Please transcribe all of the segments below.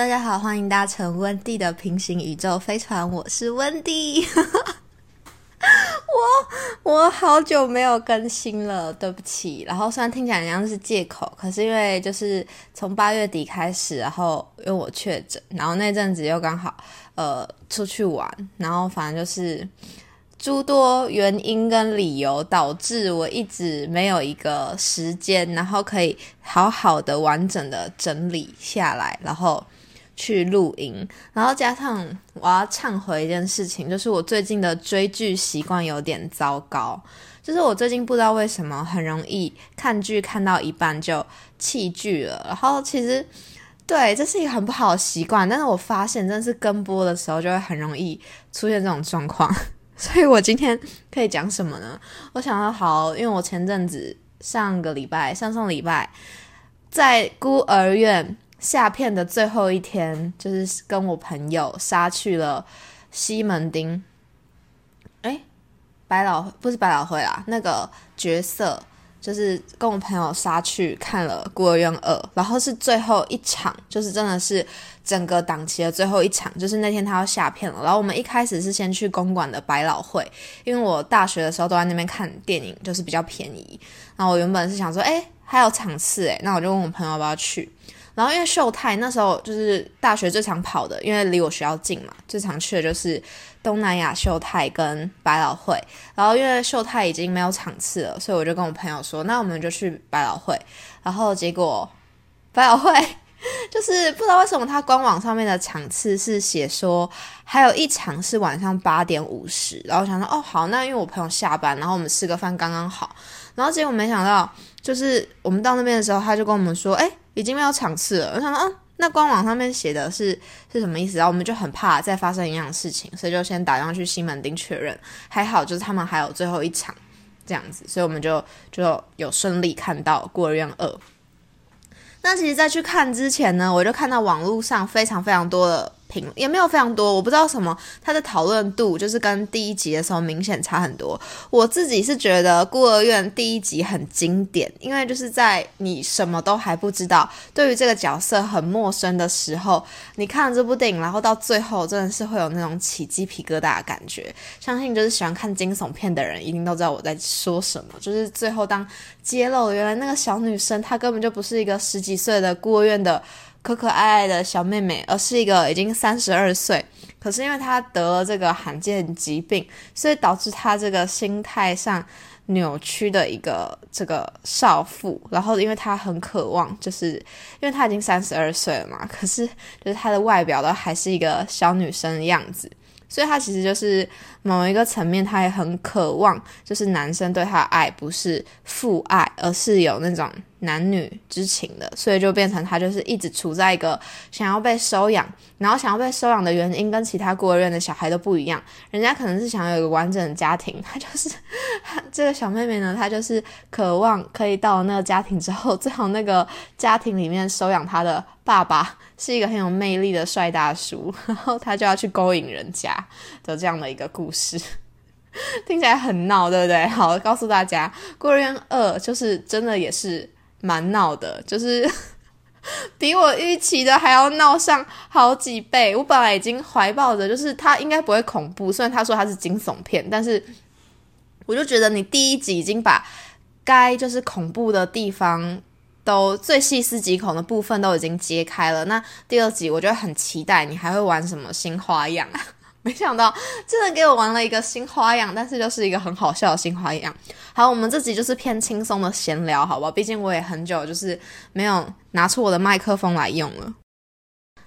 大家好，欢迎搭乘温蒂的平行宇宙飞船，我是温蒂。我我好久没有更新了，对不起。然后虽然听起来像是借口，可是因为就是从八月底开始，然后因为我确诊，然后那阵子又刚好呃出去玩，然后反正就是诸多原因跟理由导致我一直没有一个时间，然后可以好好的完整的整理下来，然后。去录音，然后加上我要忏悔一件事情，就是我最近的追剧习惯有点糟糕。就是我最近不知道为什么很容易看剧看到一半就弃剧了，然后其实对这是一个很不好的习惯，但是我发现真的是跟播的时候就会很容易出现这种状况。所以我今天可以讲什么呢？我想要好，因为我前阵子上个礼拜、上上礼拜在孤儿院。下片的最后一天，就是跟我朋友杀去了西门町。哎，百老不是百老汇啦，那个角色就是跟我朋友杀去看了《孤儿院二》，然后是最后一场，就是真的是整个档期的最后一场，就是那天他要下片了。然后我们一开始是先去公馆的百老汇，因为我大学的时候都在那边看电影，就是比较便宜。然后我原本是想说，哎，还有场次，哎，那我就问我朋友要不要去。然后因为秀泰那时候就是大学最常跑的，因为离我学校近嘛，最常去的就是东南亚秀泰跟百老汇。然后因为秀泰已经没有场次了，所以我就跟我朋友说，那我们就去百老汇。然后结果百老汇就是不知道为什么它官网上面的场次是写说还有一场是晚上八点五十。然后想说哦好，那因为我朋友下班，然后我们吃个饭刚刚好。然后结果没想到，就是我们到那边的时候，他就跟我们说，哎。已经没有场次了，我想说，嗯，那官网上面写的是是什么意思？然后我们就很怕再发生一样的事情，所以就先打电话去西门町确认。还好就是他们还有最后一场这样子，所以我们就就有顺利看到孤儿院二。那其实，在去看之前呢，我就看到网络上非常非常多的。评也没有非常多，我不知道什么，它的讨论度就是跟第一集的时候明显差很多。我自己是觉得孤儿院第一集很经典，因为就是在你什么都还不知道，对于这个角色很陌生的时候，你看了这部电影，然后到最后真的是会有那种起鸡皮疙瘩的感觉。相信就是喜欢看惊悚片的人一定都知道我在说什么。就是最后当揭露原来那个小女生她根本就不是一个十几岁的孤儿院的。可可爱爱的小妹妹，而是一个已经三十二岁，可是因为她得了这个罕见疾病，所以导致她这个心态上扭曲的一个这个少妇。然后，因为她很渴望，就是因为她已经三十二岁了嘛，可是就是她的外表都还是一个小女生的样子，所以她其实就是某一个层面，她也很渴望，就是男生对她的爱不是父爱，而是有那种。男女之情的，所以就变成他就是一直处在一个想要被收养，然后想要被收养的原因跟其他孤儿院的小孩都不一样。人家可能是想要有一个完整的家庭，他就是这个小妹妹呢，她就是渴望可以到那个家庭之后，最好那个家庭里面收养她的爸爸是一个很有魅力的帅大叔，然后他就要去勾引人家的这样的一个故事。听起来很闹，对不对？好，告诉大家，孤儿院二就是真的也是。蛮闹的，就是 比我预期的还要闹上好几倍。我本来已经怀抱着，就是他应该不会恐怖，虽然他说他是惊悚片，但是我就觉得你第一集已经把该就是恐怖的地方都最细思极恐的部分都已经揭开了。那第二集我就很期待你还会玩什么新花样。没想到真的给我玩了一个新花样，但是就是一个很好笑的新花样。好，我们这集就是偏轻松的闲聊，好吧？毕竟我也很久就是没有拿出我的麦克风来用了。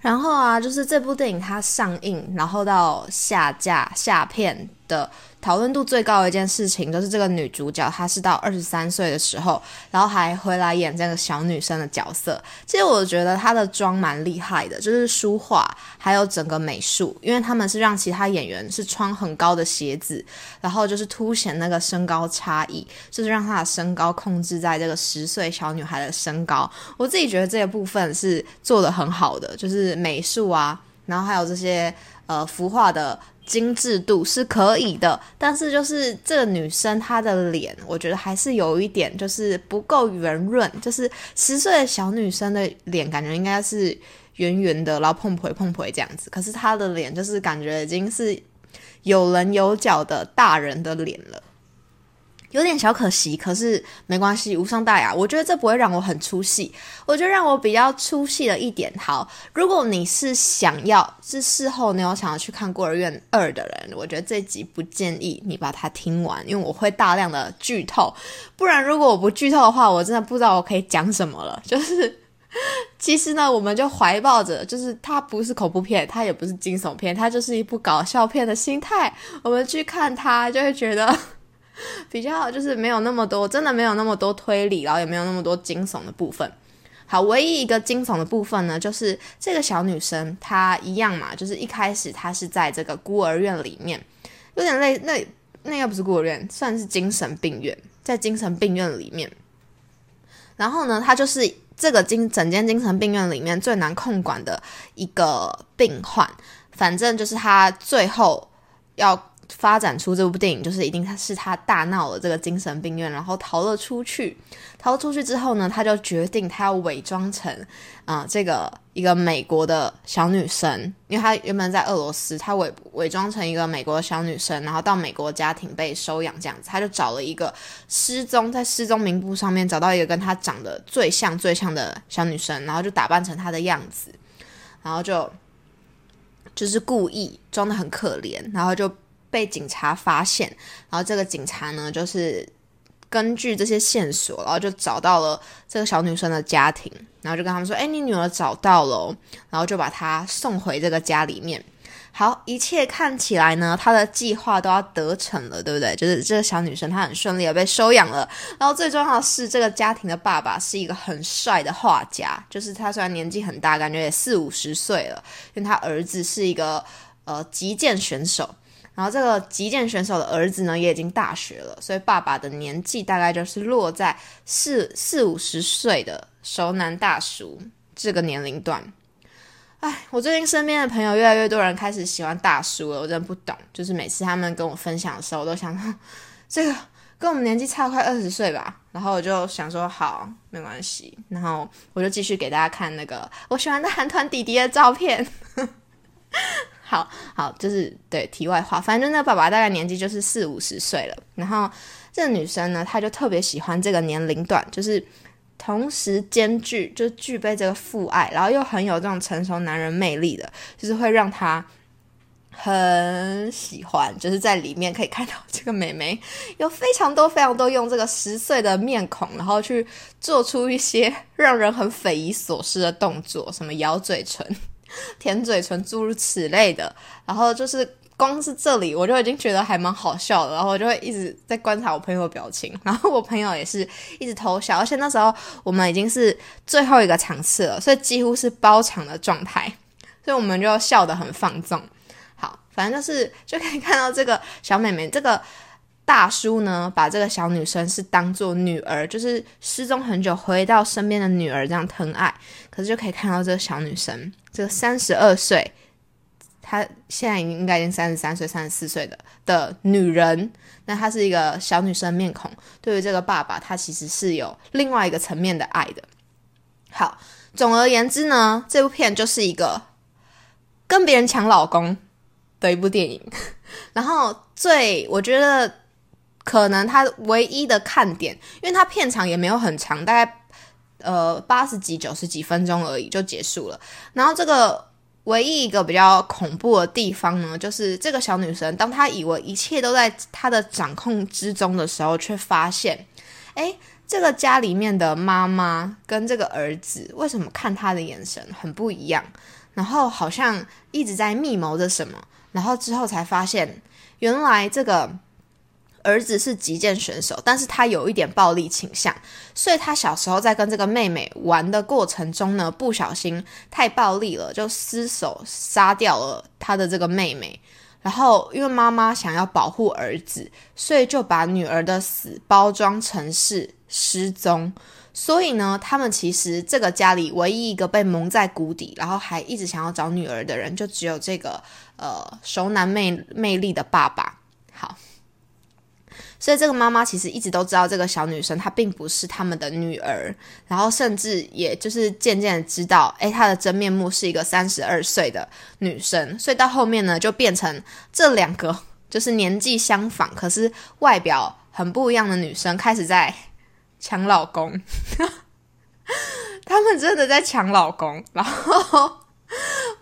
然后啊，就是这部电影它上映，然后到下架下片的。讨论度最高的一件事情，就是这个女主角，她是到二十三岁的时候，然后还回来演这个小女生的角色。其实我觉得她的妆蛮厉害的，就是书画还有整个美术，因为他们是让其他演员是穿很高的鞋子，然后就是凸显那个身高差异，就是让她的身高控制在这个十岁小女孩的身高。我自己觉得这个部分是做的很好的，就是美术啊，然后还有这些呃服化的。精致度是可以的，但是就是这个女生她的脸，我觉得还是有一点就是不够圆润，就是十岁的小女生的脸感觉应该是圆圆的，然后碰回碰回这样子。可是她的脸就是感觉已经是有棱有角的大人的脸了。有点小可惜，可是没关系，无伤大雅。我觉得这不会让我很出戏。我觉得让我比较出戏的一点，好，如果你是想要是事后你有想要去看《孤儿院二》的人，我觉得这集不建议你把它听完，因为我会大量的剧透。不然如果我不剧透的话，我真的不知道我可以讲什么了。就是其实呢，我们就怀抱着，就是它不是恐怖片，它也不是惊悚片，它就是一部搞笑片的心态，我们去看它就会觉得。比较就是没有那么多，真的没有那么多推理，然后也没有那么多惊悚的部分。好，唯一一个惊悚的部分呢，就是这个小女生她一样嘛，就是一开始她是在这个孤儿院里面，有点类那那应该不是孤儿院，算是精神病院，在精神病院里面。然后呢，她就是这个精整间精神病院里面最难控管的一个病患，反正就是她最后要。发展出这部电影，就是一定他是他大闹了这个精神病院，然后逃了出去。逃出去之后呢，他就决定他要伪装成啊这个一个美国的小女生，因为他原本在俄罗斯，他伪伪装成一个美国的小女生，然后到美国家庭被收养这样子。他就找了一个失踪在失踪名簿上面找到一个跟他长得最像最像的小女生，然后就打扮成她的样子，然后就就是故意装的很可怜，然后就。被警察发现，然后这个警察呢，就是根据这些线索，然后就找到了这个小女生的家庭，然后就跟他们说：“哎，你女儿找到了。”然后就把她送回这个家里面。好，一切看起来呢，他的计划都要得逞了，对不对？就是这个小女生她很顺利的被收养了。然后最重要的是，这个家庭的爸爸是一个很帅的画家，就是他虽然年纪很大，感觉也四五十岁了，因为他儿子是一个呃击剑选手。然后这个击剑选手的儿子呢，也已经大学了，所以爸爸的年纪大概就是落在四四五十岁的熟男大叔这个年龄段。哎，我最近身边的朋友越来越多人开始喜欢大叔了，我真不懂。就是每次他们跟我分享的时候，我都想说，这个跟我们年纪差快二十岁吧。然后我就想说，好，没关系。然后我就继续给大家看那个我喜欢的韩团弟弟的照片。好好，就是对题外话，反正那爸爸大概年纪就是四五十岁了，然后这个女生呢，她就特别喜欢这个年龄段，就是同时兼具就具备这个父爱，然后又很有这种成熟男人魅力的，就是会让她很喜欢，就是在里面可以看到这个美眉有非常多非常多用这个十岁的面孔，然后去做出一些让人很匪夷所思的动作，什么咬嘴唇。舔嘴唇，诸如此类的，然后就是光是这里，我就已经觉得还蛮好笑的，然后我就会一直在观察我朋友的表情，然后我朋友也是一直偷笑，而且那时候我们已经是最后一个场次了，所以几乎是包场的状态，所以我们就笑得很放纵。好，反正就是就可以看到这个小美眉这个。大叔呢，把这个小女生是当做女儿，就是失踪很久回到身边的女儿这样疼爱。可是就可以看到这个小女生，这个三十二岁，她现在已经应该已经三十三岁、三十四岁的的女人，那她是一个小女生面孔。对于这个爸爸，他其实是有另外一个层面的爱的。好，总而言之呢，这部片就是一个跟别人抢老公的一部电影。然后最我觉得。可能它唯一的看点，因为它片长也没有很长，大概呃八十几、九十几分钟而已就结束了。然后这个唯一一个比较恐怖的地方呢，就是这个小女生，当她以为一切都在她的掌控之中的时候，却发现，哎，这个家里面的妈妈跟这个儿子为什么看她的眼神很不一样？然后好像一直在密谋着什么。然后之后才发现，原来这个。儿子是击剑选手，但是他有一点暴力倾向，所以他小时候在跟这个妹妹玩的过程中呢，不小心太暴力了，就失手杀掉了他的这个妹妹。然后因为妈妈想要保护儿子，所以就把女儿的死包装成是失踪。所以呢，他们其实这个家里唯一一个被蒙在鼓底，然后还一直想要找女儿的人，就只有这个呃熟男魅魅力的爸爸。好。所以这个妈妈其实一直都知道这个小女生她并不是他们的女儿，然后甚至也就是渐渐知道，诶，她的真面目是一个三十二岁的女生，所以到后面呢，就变成这两个就是年纪相仿，可是外表很不一样的女生开始在抢老公，他们真的在抢老公，然后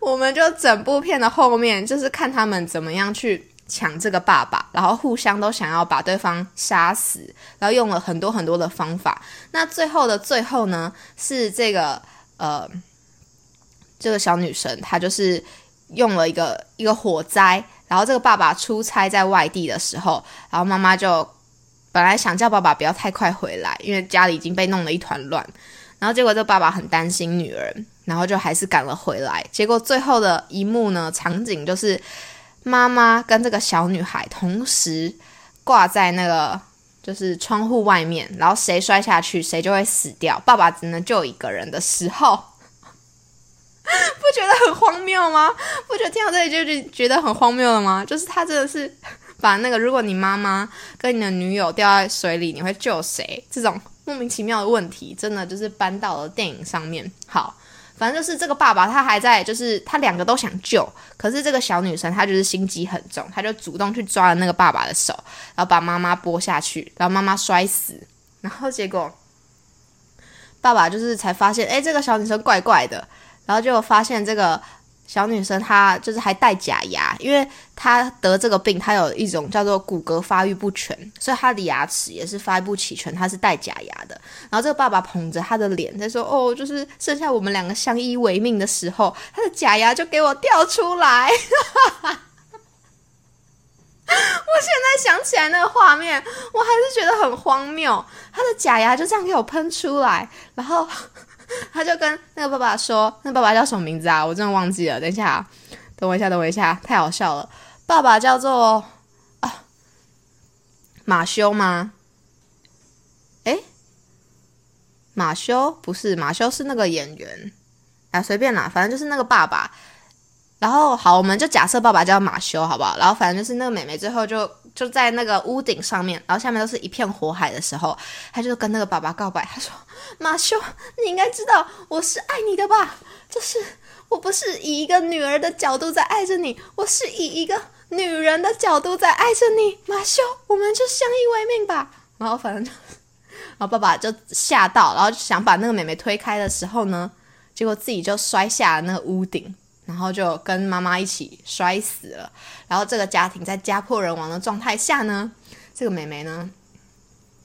我们就整部片的后面就是看他们怎么样去。抢这个爸爸，然后互相都想要把对方杀死，然后用了很多很多的方法。那最后的最后呢，是这个呃，这个小女生她就是用了一个一个火灾，然后这个爸爸出差在外地的时候，然后妈妈就本来想叫爸爸不要太快回来，因为家里已经被弄得一团乱。然后结果这爸爸很担心女儿，然后就还是赶了回来。结果最后的一幕呢，场景就是。妈妈跟这个小女孩同时挂在那个就是窗户外面，然后谁摔下去谁就会死掉。爸爸只能救一个人的时候，不觉得很荒谬吗？不觉得听到这里就觉得很荒谬了吗？就是他真的是把那个如果你妈妈跟你的女友掉在水里，你会救谁？这种莫名其妙的问题，真的就是搬到了电影上面。好。反正就是这个爸爸，他还在，就是他两个都想救，可是这个小女生她就是心机很重，她就主动去抓了那个爸爸的手，然后把妈妈拨下去，然后妈妈摔死，然后结果爸爸就是才发现，哎，这个小女生怪怪的，然后就发现这个。小女生她就是还戴假牙，因为她得这个病，她有一种叫做骨骼发育不全，所以她的牙齿也是发育不齐全，她是戴假牙的。然后这个爸爸捧着她的脸在说：“哦，就是剩下我们两个相依为命的时候，他的假牙就给我掉出来。”我现在想起来那个画面，我还是觉得很荒谬。他的假牙就这样给我喷出来，然后。他就跟那个爸爸说：“那爸爸叫什么名字啊？我真的忘记了。等一下，等我一下，等我一下，太好笑了。爸爸叫做啊马修吗？诶，马修不是马修，是那个演员啊，随便啦，反正就是那个爸爸。”然后好，我们就假设爸爸叫马修，好不好？然后反正就是那个妹妹最后就就在那个屋顶上面，然后下面都是一片火海的时候，他就跟那个爸爸告白，他说：“马修，你应该知道我是爱你的吧？就是我不是以一个女儿的角度在爱着你，我是以一个女人的角度在爱着你。马修，我们就相依为命吧。”然后反正就，然后爸爸就吓到，然后想把那个妹妹推开的时候呢，结果自己就摔下了那个屋顶。然后就跟妈妈一起摔死了。然后这个家庭在家破人亡的状态下呢，这个妹妹呢，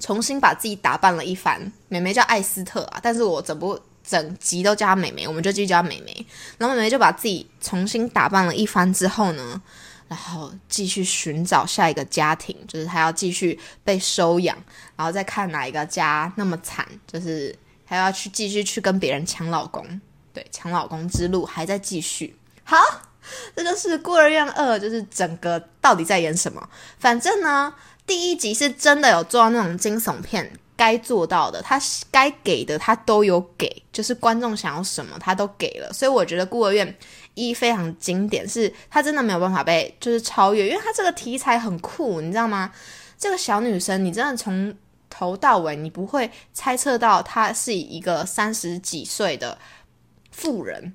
重新把自己打扮了一番。妹妹叫艾斯特啊，但是我整部整集都叫她妹妹，我们就继续叫她妹妹。然后妹妹就把自己重新打扮了一番之后呢，然后继续寻找下一个家庭，就是她要继续被收养，然后再看哪一个家那么惨，就是还要去继续去跟别人抢老公。对，抢老公之路还在继续。好，这就是《孤儿院二》，就是整个到底在演什么？反正呢，第一集是真的有做到那种惊悚片该做到的，他该给的他都有给，就是观众想要什么他都给了。所以我觉得《孤儿院一》非常经典，是他真的没有办法被就是超越，因为他这个题材很酷，你知道吗？这个小女生，你真的从头到尾你不会猜测到她是一个三十几岁的。富人，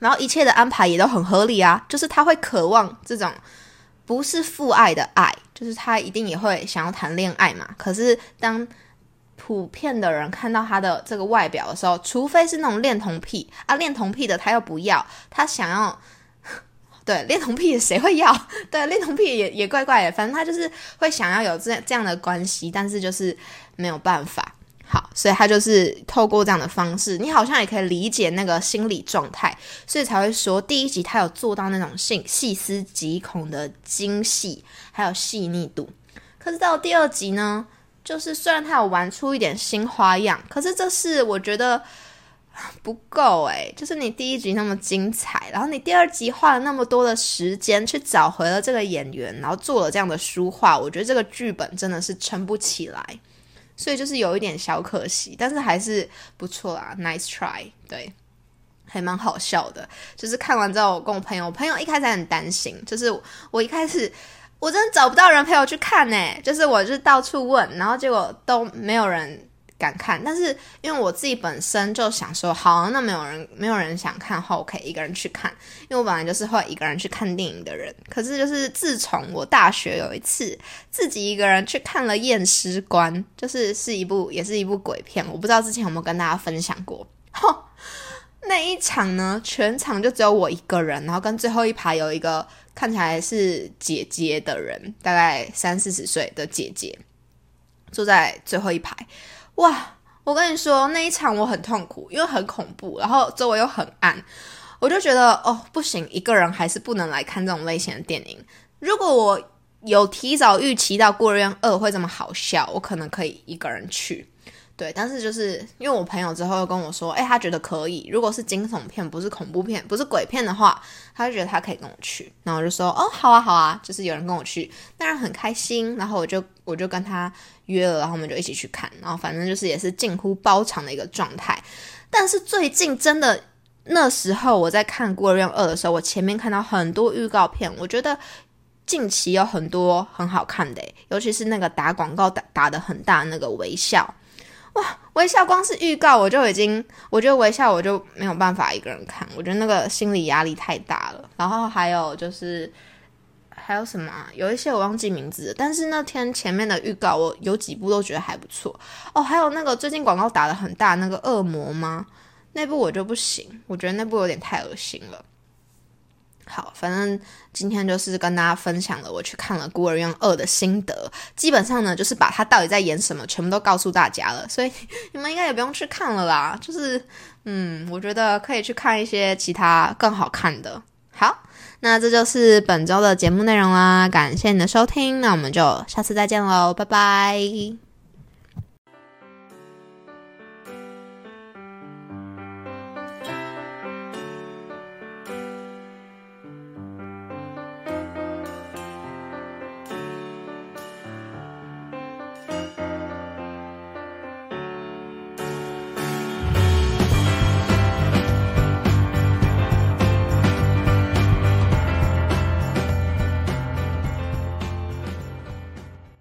然后一切的安排也都很合理啊，就是他会渴望这种不是父爱的爱，就是他一定也会想要谈恋爱嘛。可是当普遍的人看到他的这个外表的时候，除非是那种恋童癖啊，恋童癖的他又不要，他想要 对恋童癖谁会要？对恋童癖也也怪怪的，反正他就是会想要有这这样的关系，但是就是没有办法。好，所以他就是透过这样的方式，你好像也可以理解那个心理状态，所以才会说第一集他有做到那种细细思极恐的精细，还有细腻度。可是到第二集呢，就是虽然他有玩出一点新花样，可是这是我觉得不够诶，就是你第一集那么精彩，然后你第二集花了那么多的时间去找回了这个演员，然后做了这样的书画，我觉得这个剧本真的是撑不起来。所以就是有一点小可惜，但是还是不错啦，nice try，对，还蛮好笑的。就是看完之后，我跟我朋友，我朋友一开始很担心，就是我一开始我真的找不到人陪我去看呢，就是我就是到处问，然后结果都没有人。敢看，但是因为我自己本身就想说，好，那没有人没有人想看后，可以一个人去看。因为我本来就是会一个人去看电影的人。可是就是自从我大学有一次自己一个人去看了《验尸官》，就是是一部也是一部鬼片，我不知道之前有没有跟大家分享过。那一场呢，全场就只有我一个人，然后跟最后一排有一个看起来是姐姐的人，大概三四十岁的姐姐，坐在最后一排。哇！我跟你说，那一场我很痛苦，因为很恐怖，然后周围又很暗，我就觉得哦，不行，一个人还是不能来看这种类型的电影。如果我有提早预期到《孤儿院二》会这么好笑，我可能可以一个人去。对，但是就是因为我朋友之后又跟我说，哎，他觉得可以。如果是惊悚片，不是恐怖片，不是鬼片的话，他就觉得他可以跟我去。然后我就说，哦，好啊，好啊，就是有人跟我去，当然很开心。然后我就我就跟他约了，然后我们就一起去看。然后反正就是也是近乎包场的一个状态。但是最近真的那时候我在看《孤儿院二》的时候，我前面看到很多预告片，我觉得近期有很多很好看的，尤其是那个打广告打打的很大那个微笑。哇，微笑光是预告我就已经，我觉得微笑我就没有办法一个人看，我觉得那个心理压力太大了。然后还有就是还有什么，有一些我忘记名字，但是那天前面的预告我有几部都觉得还不错哦。还有那个最近广告打的很大那个恶魔吗？那部我就不行，我觉得那部有点太恶心了。好，反正今天就是跟大家分享了我去看了《孤儿院二》的心得，基本上呢就是把它到底在演什么全部都告诉大家了，所以你们应该也不用去看了啦。就是，嗯，我觉得可以去看一些其他更好看的。好，那这就是本周的节目内容啦，感谢你的收听，那我们就下次再见喽，拜拜。